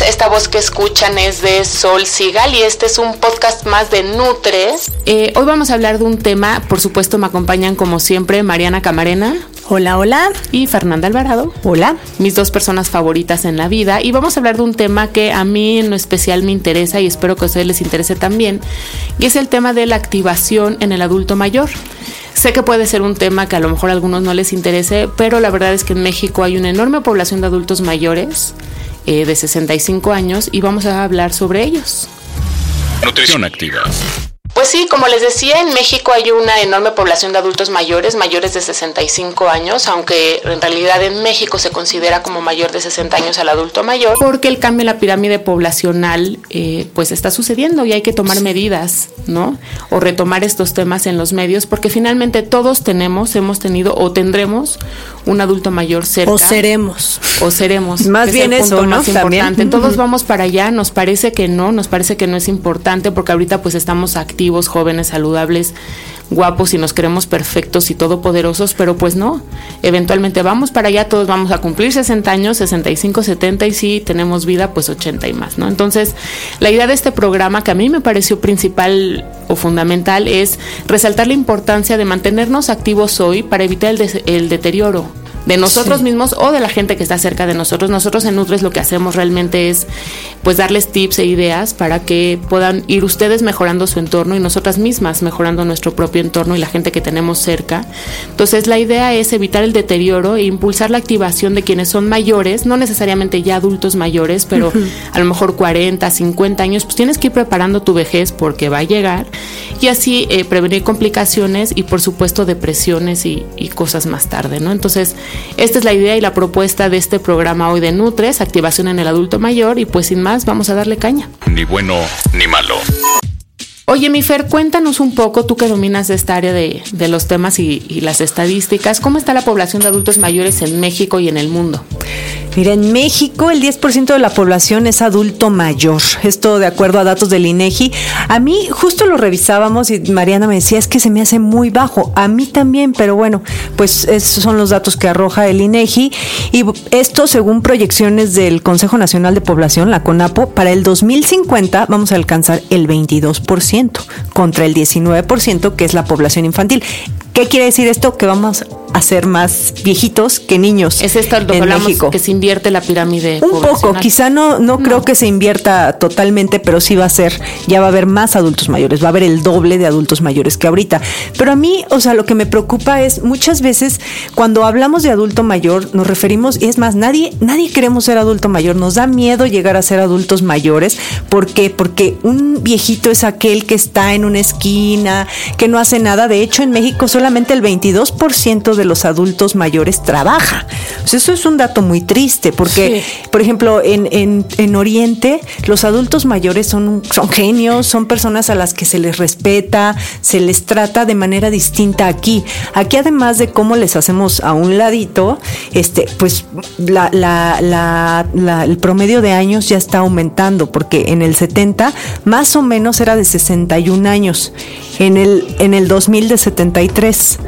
Esta voz que escuchan es de Sol Sigal y este es un podcast más de Nutres. Eh, hoy vamos a hablar de un tema, por supuesto me acompañan como siempre Mariana Camarena. Hola, hola. Y Fernanda Alvarado. Hola. Mis dos personas favoritas en la vida. Y vamos a hablar de un tema que a mí en lo especial me interesa y espero que a ustedes les interese también. Y es el tema de la activación en el adulto mayor. Sé que puede ser un tema que a lo mejor a algunos no les interese, pero la verdad es que en México hay una enorme población de adultos mayores eh, de 65 años y vamos a hablar sobre ellos. Nutrición activa. Pues sí, como les decía, en México hay una enorme población de adultos mayores, mayores de 65 años, aunque en realidad en México se considera como mayor de 60 años al adulto mayor. Porque el cambio en la pirámide poblacional eh, pues está sucediendo y hay que tomar medidas, ¿no? O retomar estos temas en los medios, porque finalmente todos tenemos, hemos tenido o tendremos un adulto mayor cerca. O seremos. O seremos. Más bien es el punto eso, ¿no? más También. importante. Todos vamos para allá, nos parece que no, nos parece que no es importante, porque ahorita pues estamos activos, jóvenes, saludables, guapos y nos queremos perfectos y todopoderosos, pero pues no. Eventualmente vamos para allá, todos vamos a cumplir 60 años, 65, 70 y si tenemos vida, pues 80 y más, ¿no? Entonces, la idea de este programa que a mí me pareció principal o fundamental es resaltar la importancia de mantenernos activos hoy para evitar el, el deterioro de nosotros mismos o de la gente que está cerca de nosotros. Nosotros en Nutres lo que hacemos realmente es pues darles tips e ideas para que puedan ir ustedes mejorando su entorno y nosotras mismas mejorando nuestro propio entorno y la gente que tenemos cerca. Entonces la idea es evitar el deterioro e impulsar la activación de quienes son mayores, no necesariamente ya adultos mayores, pero a lo mejor 40, 50 años, pues tienes que ir preparando tu vejez porque va a llegar y así eh, prevenir complicaciones y por supuesto depresiones y, y cosas más tarde, ¿no? Entonces, esta es la idea y la propuesta de este programa hoy de Nutres, activación en el adulto mayor y pues sin más, vamos a darle caña. Ni bueno ni malo. Oye, mi Fer, cuéntanos un poco, tú que dominas esta área de, de los temas y, y las estadísticas, ¿cómo está la población de adultos mayores en México y en el mundo? Mira, en México el 10% de la población es adulto mayor. Esto de acuerdo a datos del INEGI. A mí justo lo revisábamos y Mariana me decía, es que se me hace muy bajo. A mí también, pero bueno, pues esos son los datos que arroja el INEGI. Y esto según proyecciones del Consejo Nacional de Población, la CONAPO, para el 2050 vamos a alcanzar el 22% contra el 19% que es la población infantil. ¿Qué quiere decir esto? Que vamos a ser más viejitos que niños Es esto lo que en hablamos México. que se invierte la pirámide Un poco, quizá no, no, creo que se invierta totalmente, pero sí va a ser, ya va a haber más adultos mayores, va a haber el doble de adultos mayores que ahorita. Pero a mí, o sea, lo que me preocupa es muchas veces cuando hablamos de adulto mayor nos referimos, y es más, nadie, nadie queremos ser adulto mayor, nos da miedo llegar a ser adultos mayores. ¿Por qué? Porque un viejito es aquel que está en una esquina, que no hace nada. De hecho, en México solamente el 22% de los adultos mayores trabaja. Sea, eso es un dato muy triste, porque, por ejemplo, en, en, en Oriente, los adultos mayores son, son genios, son personas a las que se les respeta, se les trata de manera distinta aquí. Aquí, además de cómo les hacemos a un ladito, este, pues la, la, la, la- el promedio de años ya está aumentando, porque en el 70 más o menos era de 61 años, en el, en el 2000 de 73.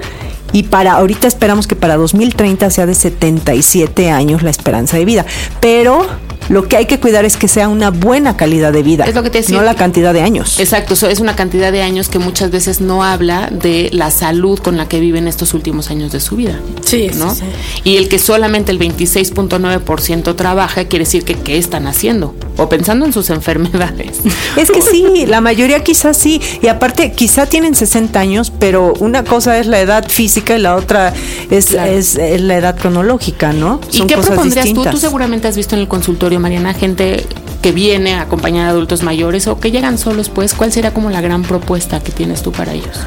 Y para ahorita esperamos que para 2030 sea de 77 años la esperanza de vida. Pero Lo que hay que cuidar es que sea una buena calidad de vida. Es lo que te decía. No la cantidad de años. Exacto, eso es una cantidad de años que muchas veces no habla de la salud con la que viven estos últimos años de su vida. Sí, ¿no? sí, sí. Y el que solamente el 26.9% trabaja quiere decir que qué están haciendo o pensando en sus enfermedades. Es que sí, la mayoría quizás sí. Y aparte, quizá tienen 60 años, pero una cosa es la edad física y la otra es, Claro. es, es la edad cronológica, ¿no? ¿Y qué cosas propondrías tú? distintas. Tú seguramente has visto en el consultorio, Mariana, gente que viene acompañada de adultos mayores o que llegan solos, pues, ¿cuál sería como la gran propuesta que tienes tú para ellos?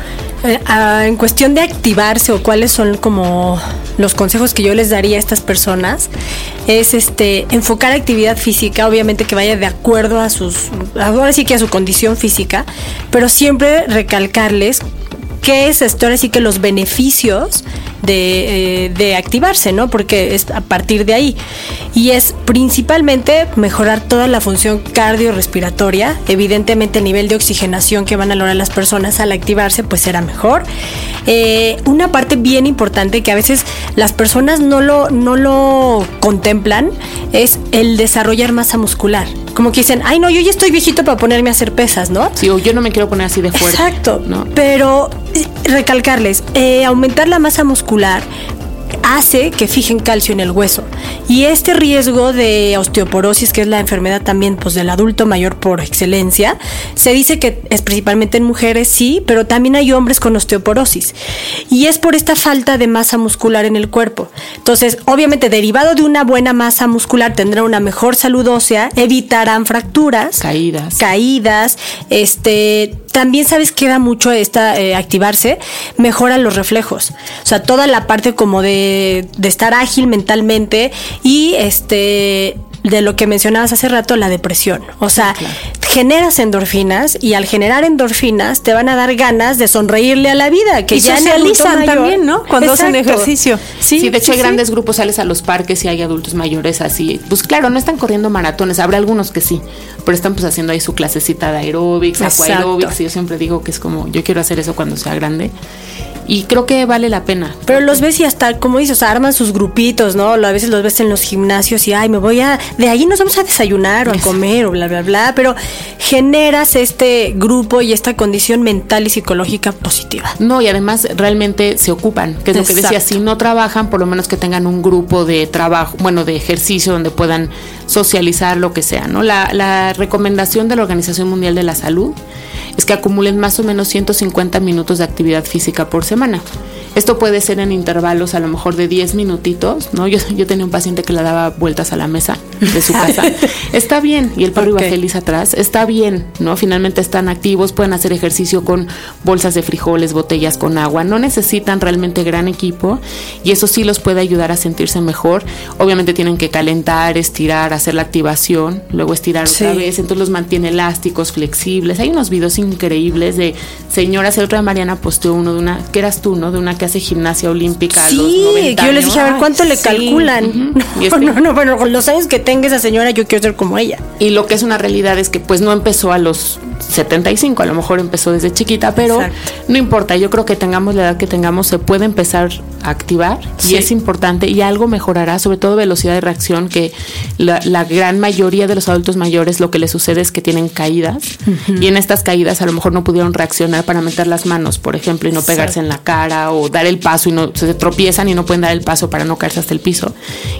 Eh, ah, en cuestión de activarse o cuáles son como los consejos que yo les daría a estas personas es este enfocar actividad física obviamente que vaya de acuerdo a sus ahora sí que a su condición física pero siempre recalcarles qué es esto ahora sí que los beneficios de, eh, de activarse, ¿no? Porque es a partir de ahí. Y es principalmente mejorar toda la función cardiorrespiratoria. Evidentemente el nivel de oxigenación que van a lograr las personas al activarse pues será mejor. Eh, una parte bien importante que a veces las personas no lo, no lo contemplan es el desarrollar masa muscular. Como que dicen, ay no, yo ya estoy viejito para ponerme a hacer pesas, ¿no? Sí, o yo no me quiero poner así de fuerte. Exacto. ¿no? Pero eh, recalcarles, eh, aumentar la masa muscular muscular hace que fijen calcio en el hueso. Y este riesgo de osteoporosis, que es la enfermedad también pues, del adulto mayor por excelencia, se dice que es principalmente en mujeres, sí, pero también hay hombres con osteoporosis. Y es por esta falta de masa muscular en el cuerpo. Entonces, obviamente, derivado de una buena masa muscular, tendrán una mejor salud ósea, evitarán fracturas Caídas. caídas, este, también sabes que da mucho esta eh, activarse, mejora los reflejos. O sea, toda la parte como de, de estar ágil mentalmente y este de lo que mencionabas hace rato, la depresión. O sea, generas endorfinas y al generar endorfinas te van a dar ganas de sonreírle a la vida, que Y ya mayor- también, ¿no? Cuando hacen ejercicio. Sí, Sí, de hecho sí, hay sí. grandes grupos, sales a los parques y hay adultos mayores así. Pues claro, no están corriendo maratones, habrá algunos que sí, pero están pues haciendo ahí su clasecita de aeróbics, aquaeróbics, y yo siempre digo que es como, yo quiero hacer eso cuando sea grande. Y creo que vale la pena. Pero los ves y hasta, como dices, o sea, arman sus grupitos, ¿no? A veces los ves en los gimnasios y, ay, me voy a... De ahí nos vamos a desayunar o a comer o bla, bla, bla. Pero generas este grupo y esta condición mental y psicológica positiva. No, y además realmente se ocupan, que es lo que decía, si no trabajan, por lo menos que tengan un grupo de trabajo, bueno, de ejercicio donde puedan socializar lo que sea, ¿no? La, la recomendación de la Organización Mundial de la Salud es que acumulen más o menos 150 minutos de actividad física por semana. Esto puede ser en intervalos a lo mejor de 10 minutitos, ¿no? Yo, yo tenía un paciente que le daba vueltas a la mesa de su casa. está bien, y el perro Ok. iba feliz atrás, está bien, ¿no? Finalmente están activos, pueden hacer ejercicio con bolsas de frijoles, botellas con agua, no necesitan realmente gran equipo y eso sí los puede ayudar a sentirse mejor. Obviamente tienen que calentar, estirar, hacer la activación, luego estirar otra vez, entonces los mantiene elásticos, flexibles. Hay unos videos increíbles de señoras, el otro día Mariana posteó uno de una, que eras tú, ¿no? De una que hace gimnasia olímpica. a los Sí, 90 yo les dije, a ver. ¿cuánto le Sí, calculan? ujú. No, Y este- no, no, bueno, con los años que tenga esa señora, yo quiero ser como ella. Y lo que es una realidad es que pues no empezó a los 75, a lo mejor empezó desde chiquita, pero Exacto. no importa, yo creo que tengamos la edad que tengamos, se puede empezar a activar Sí. y es importante y algo mejorará, sobre todo velocidad de reacción, que la, la gran mayoría de los adultos mayores lo que les sucede es que tienen caídas y en estas caídas a lo mejor no pudieron reaccionar para meter las manos, por ejemplo, y no pegarse en la cara o dar el paso y no se tropiezan y no pueden dar el paso para no caerse hasta el piso.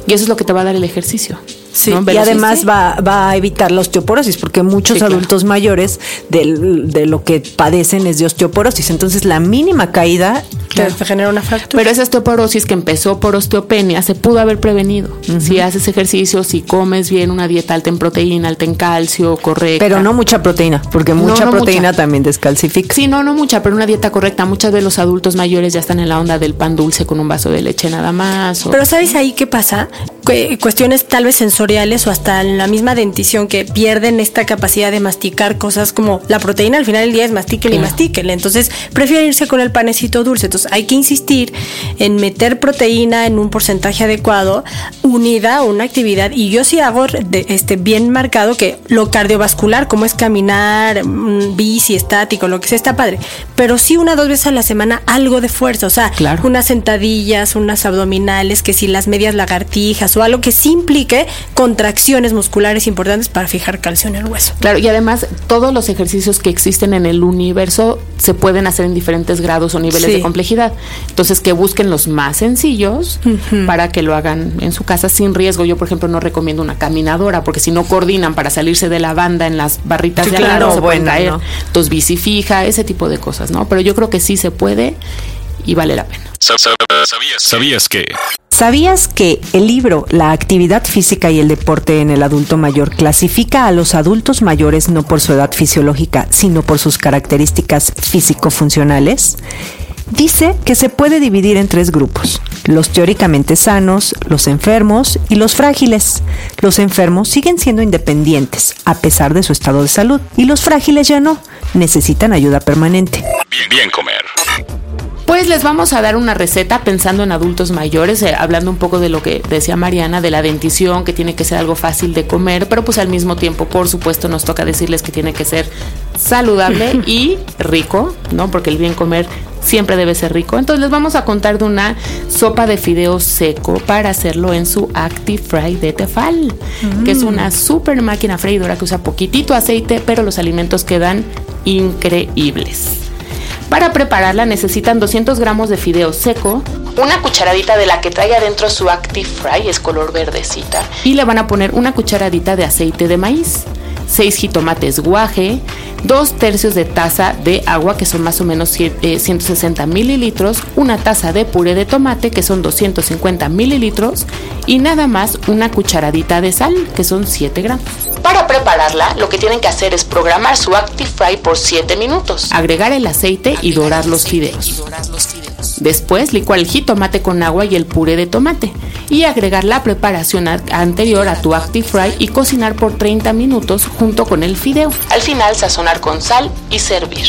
Y eso es lo que te va a dar el ejercicio. Sí, ¿no? y además va, va a evitar la osteoporosis, porque muchos Sí, claro. adultos mayores del- de lo que padecen es de osteoporosis. Entonces, la mínima caída Te, te genera una fractura. Pero esa osteoporosis que empezó por osteopenia se pudo haber prevenido. Si haces ejercicio, si comes bien, una dieta alta en proteína, alta en calcio, correcta. Pero no mucha proteína, porque mucha no proteína mucha. también descalcifica. Sí, no, no mucha, pero una dieta correcta. Muchas de los adultos mayores ya están en la onda del pan dulce con un vaso de leche nada más. o- Pero ¿sabes ahí qué pasa? Que- cuestiones tal vez sensoriales o hasta en la misma dentición que pierden esta capacidad de masticar cosas como la proteína al final del día es mastíquele y Claro. mastíquele. Entonces prefieren irse con el panecito dulce. Entonces hay que insistir en meter proteína en un porcentaje adecuado unida a una actividad. Y yo sí hago de- este, bien marcado que lo cardiovascular, como es caminar, mm, bici, estático, lo que sea, está padre. Pero sí una o dos veces a la semana algo de fuerza. O sea, Claro. unas sentadillas, unas abdominales, que si las medias lagartijas o algo que sí implique contracciones musculares importantes para fijar calcio en el hueso. Claro, y además todos los ejercicios que existen en el universo se pueden hacer en diferentes grados o niveles de complejidad. Entonces, que busquen los más sencillos para que lo hagan en su casa sin riesgo. Yo, por ejemplo, no recomiendo una caminadora porque si no coordinan para salirse de la banda en las barritas de claro, se pueden caer. Entonces, bici fija, ese tipo de cosas, ¿no? Pero yo creo que sí se puede y vale la pena. ¿Sabías que? ¿Sabías que el libro La actividad física y el deporte en el adulto mayor clasifica a los adultos mayores no por su edad fisiológica, sino por sus características físico-funcionales? Dice que se puede dividir en tres grupos, los teóricamente sanos, los enfermos y los frágiles. Los enfermos siguen siendo independientes a pesar de su estado de salud y los frágiles ya no, necesitan ayuda permanente. Bien, bien comer. Pues les vamos a dar una receta pensando en adultos mayores, eh, hablando un poco de lo que decía Mariana, de la dentición, que tiene que ser algo fácil de comer, pero pues al mismo tiempo, por supuesto, nos toca decirles que tiene que ser saludable y rico, ¿no? Porque el bien comer siempre debe ser rico. Entonces les vamos a contar de una sopa de fideos seco para hacerlo en su Fry de Tefal, que es una super máquina freidora que usa poquitito aceite, pero los alimentos quedan increíbles. Para prepararla necesitan 200 gramos de fideo seco, una cucharadita de la que trae adentro su Active Fry, es color verdecita, y le van a poner una cucharadita de aceite de maíz, 6 jitomates guaje, 2 tercios de taza de agua, que son más o menos 160 eh, mililitros, una taza de puré de tomate, que son 250 mililitros, y nada más una cucharadita de sal, que son 7 gramos. Para prepararla, lo que tienen que hacer es programar su Active Fry por 7 minutos. Agregar el aceite y dorar los fideos. Después, licuar el jitomate con agua y el puré de tomate. Y agregar la preparación anterior a tu Active Fry y cocinar por 30 minutos junto con el fideo. Al final, sazonar con sal y servir.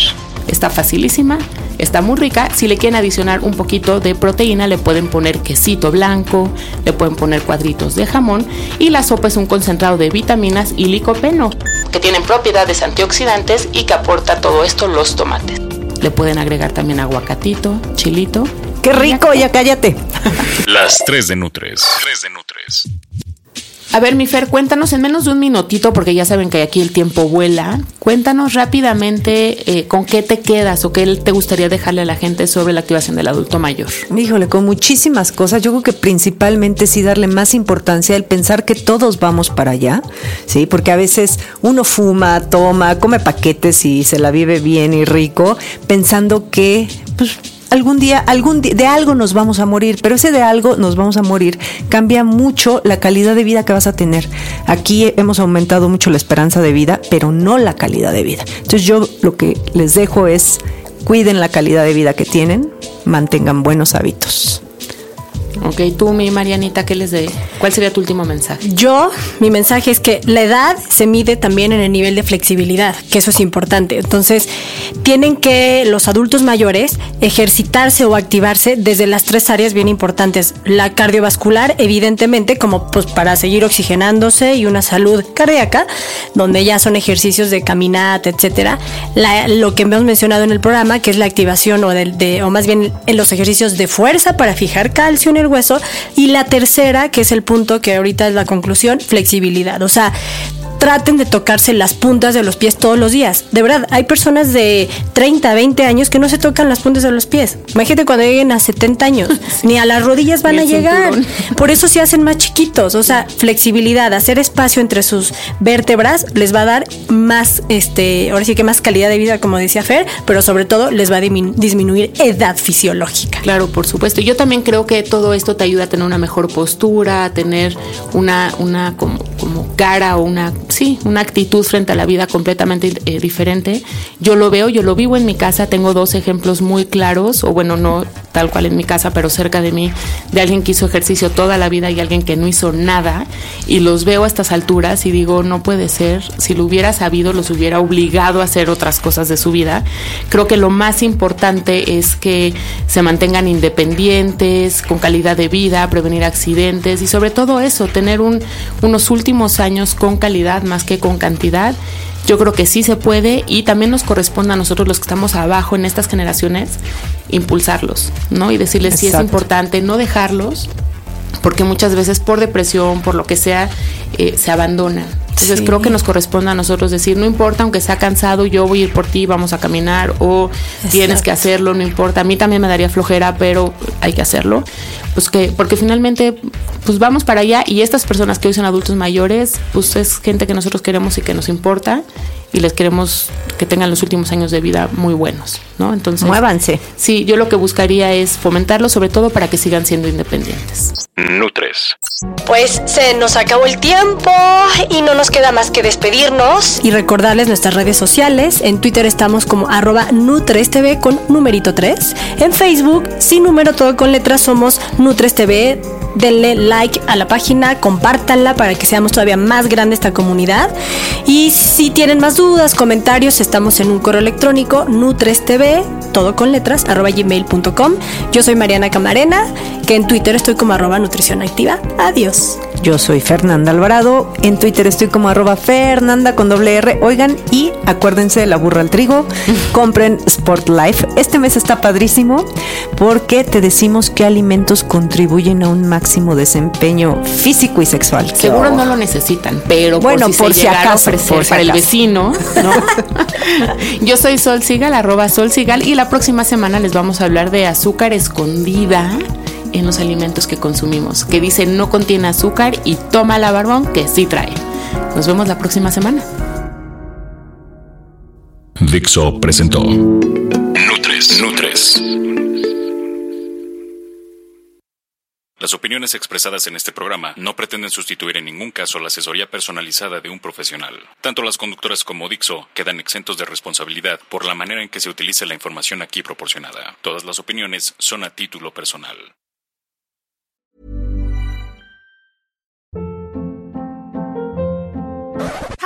Está facilísima, está muy rica. Si le quieren adicionar un poquito de proteína, le pueden poner quesito blanco, le pueden poner cuadritos de jamón y la sopa es un concentrado de vitaminas y licopeno, que tienen propiedades antioxidantes y que aporta todo esto los tomates. Le pueden agregar también aguacatito, chilito. ¡Qué rico! Ya cállate. Las tres de Nutres. Tres de Nutres. A ver, mi Fer, cuéntanos en menos de un minutito, porque ya saben que aquí el tiempo vuela. Cuéntanos rápidamente eh, con qué te quedas o qué te gustaría dejarle a la gente sobre la activación del adulto mayor. Híjole, con muchísimas cosas. Yo creo que principalmente sí darle más importancia al pensar que todos vamos para allá, ¿sí? Porque a veces uno fuma, toma, come paquetes y se la vive bien y rico, pensando que, pues, algún día, algún de algo nos vamos a morir, pero ese de algo nos vamos a morir cambia mucho la calidad de vida que vas a tener. Aquí hemos aumentado mucho la esperanza de vida, pero no la calidad de vida. Entonces yo lo que les dejo es cuiden la calidad de vida que tienen, mantengan buenos hábitos. Ok, tú, mi Marianita, ¿qué les de? ¿Cuál sería tu último mensaje? Yo, mi mensaje es que la edad se mide también en el nivel de flexibilidad, que eso es importante. Entonces, tienen que los adultos mayores ejercitarse o activarse desde las tres áreas bien importantes. La cardiovascular, evidentemente, como pues para seguir oxigenándose y una salud cardíaca, donde ya son ejercicios de caminata, etcétera. lo que hemos mencionado en el programa, que es la activación o, de, o más bien en los ejercicios de fuerza para fijar calcio en el hueso. Y la tercera, que es el punto que ahorita es la conclusión, flexibilidad. O sea, traten de tocarse las puntas de los pies todos los días. De verdad, hay personas de 30, 20 años que no se tocan las puntas de los pies. Imagínate cuando lleguen a 70 años, ni a las rodillas van a llegar. Por eso se hacen más chiquitos. O sea, flexibilidad, hacer espacio entre sus vértebras les va a dar más, este, ahora sí que más calidad de vida, como decía Fer, pero sobre todo les va a disminuir edad fisiológica. Claro, por supuesto. Yo también creo que todo esto te ayuda a tener una mejor postura, a tener una, una como, como cara o una sí, una actitud frente a la vida completamente eh, diferente. Yo lo veo, yo lo vivo en mi casa, tengo dos ejemplos muy claros, o bueno, no tal cual en mi casa, pero cerca de mí, de alguien que hizo ejercicio toda la vida y alguien que no hizo nada, y los veo a estas alturas y digo, no puede ser, si lo hubiera sabido, los hubiera obligado a hacer otras cosas de su vida. Creo que lo más importante es que se mantengan independientes, con calidad de vida, prevenir accidentes y sobre todo eso, tener un, unos últimos años con calidad más que con cantidad. Yo creo que sí se puede y también nos corresponde a nosotros los que estamos abajo en estas generaciones impulsarlos, ¿no? Y decirles si es importante no dejarlos porque muchas veces por depresión, por lo que sea, eh, se abandona. Entonces creo que nos corresponde a nosotros decir, no importa, aunque sea cansado, yo voy a ir por ti, vamos a caminar, o tienes que hacerlo, no importa. A mí también me daría flojera, pero hay que hacerlo. Pues que, porque finalmente, pues vamos para allá y estas personas que hoy son adultos mayores, pues es gente que nosotros queremos y que nos importa y les queremos que tengan los últimos años de vida muy buenos, ¿no? Entonces, muévanse. Sí, yo lo que buscaría es fomentarlo sobre todo para que sigan siendo independientes. Nutres. Pues se nos acabó el tiempo y no nos queda más que despedirnos. Y recordarles nuestras redes sociales. En Twitter estamos como arroba NutresTV con numerito 3. En Facebook, sin número todo con letras, somos NutresTV denle like a la página, compártanla para que seamos todavía más grande esta comunidad. Y si tienen más dudas, comentarios, estamos en un correo electrónico nutrestv, todo con letras, arroba gmail.com. Yo soy Mariana Camarena, que en Twitter estoy como arroba nutrición activa. Adiós. Yo soy Fernanda Alvarado. En Twitter estoy como arroba Fernanda con doble R. Oigan, y acuérdense de la burra al trigo. Compren Sport Life. Este mes está padrísimo porque te decimos qué alimentos contribuyen a un máximo desempeño físico y sexual. Seguro no lo necesitan, pero bueno, por si, acaso, para el vecino. Yo soy Sol Sigal, arroba Sol Sigal, y la próxima semana les vamos a hablar de azúcar escondida en los alimentos que consumimos, que dice no contiene azúcar y toma la barbón que sí trae. Nos vemos la próxima semana. Dixo presentó Nutres. Nutres. Las opiniones expresadas en este programa no pretenden sustituir en ningún caso la asesoría personalizada de un profesional. Tanto las conductoras como Dixo quedan exentos de responsabilidad por la manera en que se utiliza la información aquí proporcionada. Todas las opiniones son a título personal.